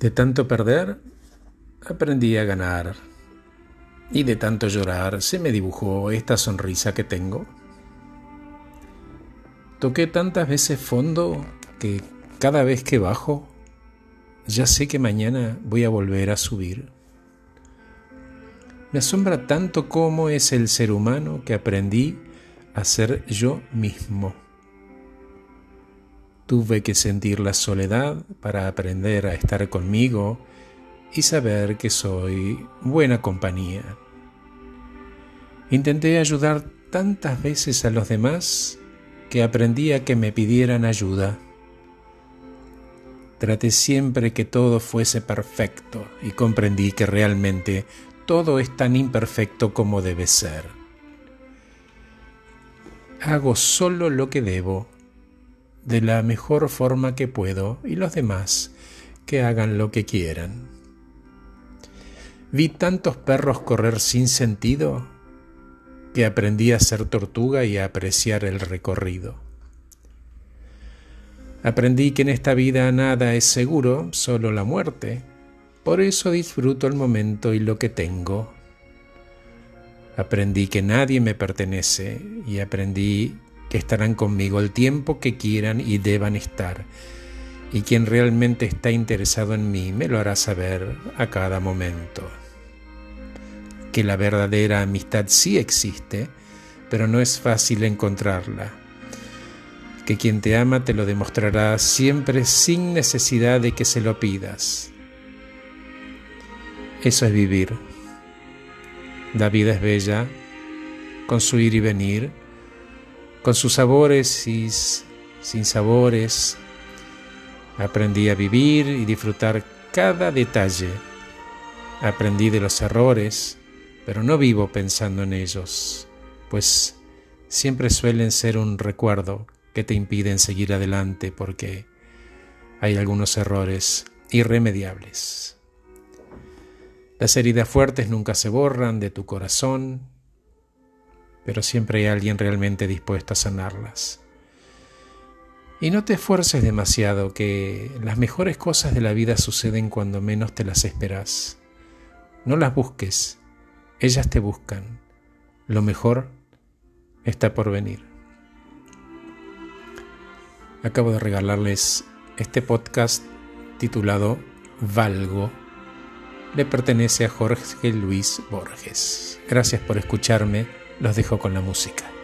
De tanto perder, aprendí a ganar. Y de tanto llorar, se me dibujó esta sonrisa que tengo. Toqué tantas veces fondo que cada vez que bajo, ya sé que mañana voy a volver a subir. Me asombra tanto cómo es el ser humano que aprendí a ser yo mismo. Tuve que sentir la soledad para aprender a estar conmigo y saber que soy buena compañía. Intenté ayudar tantas veces a los demás que aprendí a que me pidieran ayuda. Traté siempre que todo fuese perfecto y comprendí que realmente todo es tan imperfecto como debe ser. Hago solo lo que debo de la mejor forma que puedo y los demás que hagan lo que quieran. Vi tantos perros correr sin sentido que aprendí a ser tortuga y a apreciar el recorrido. Aprendí que en esta vida nada es seguro, solo la muerte. Por eso disfruto el momento y lo que tengo. Aprendí que nadie me pertenece y aprendí que estarán conmigo el tiempo que quieran y deban estar. Y quien realmente está interesado en mí me lo hará saber a cada momento. Que la verdadera amistad sí existe, pero no es fácil encontrarla. Que quien te ama te lo demostrará siempre sin necesidad de que se lo pidas. Eso es vivir. La vida es bella, con su ir y venir, con sus sabores y sin sabores. Aprendí a vivir y disfrutar cada detalle. Aprendí de los errores, pero no vivo pensando en ellos, pues siempre suelen ser un recuerdo que te impiden seguir adelante porque hay algunos errores irremediables. Las heridas fuertes nunca se borran de tu corazón, pero siempre hay alguien realmente dispuesto a sanarlas. Y no te esfuerces demasiado, que las mejores cosas de la vida suceden cuando menos te las esperas. No las busques, ellas te buscan. Lo mejor está por venir. Acabo de regalarles este podcast titulado Valgo. Le pertenece a Jorge Luis Borges. Gracias por escucharme los dejo con la música.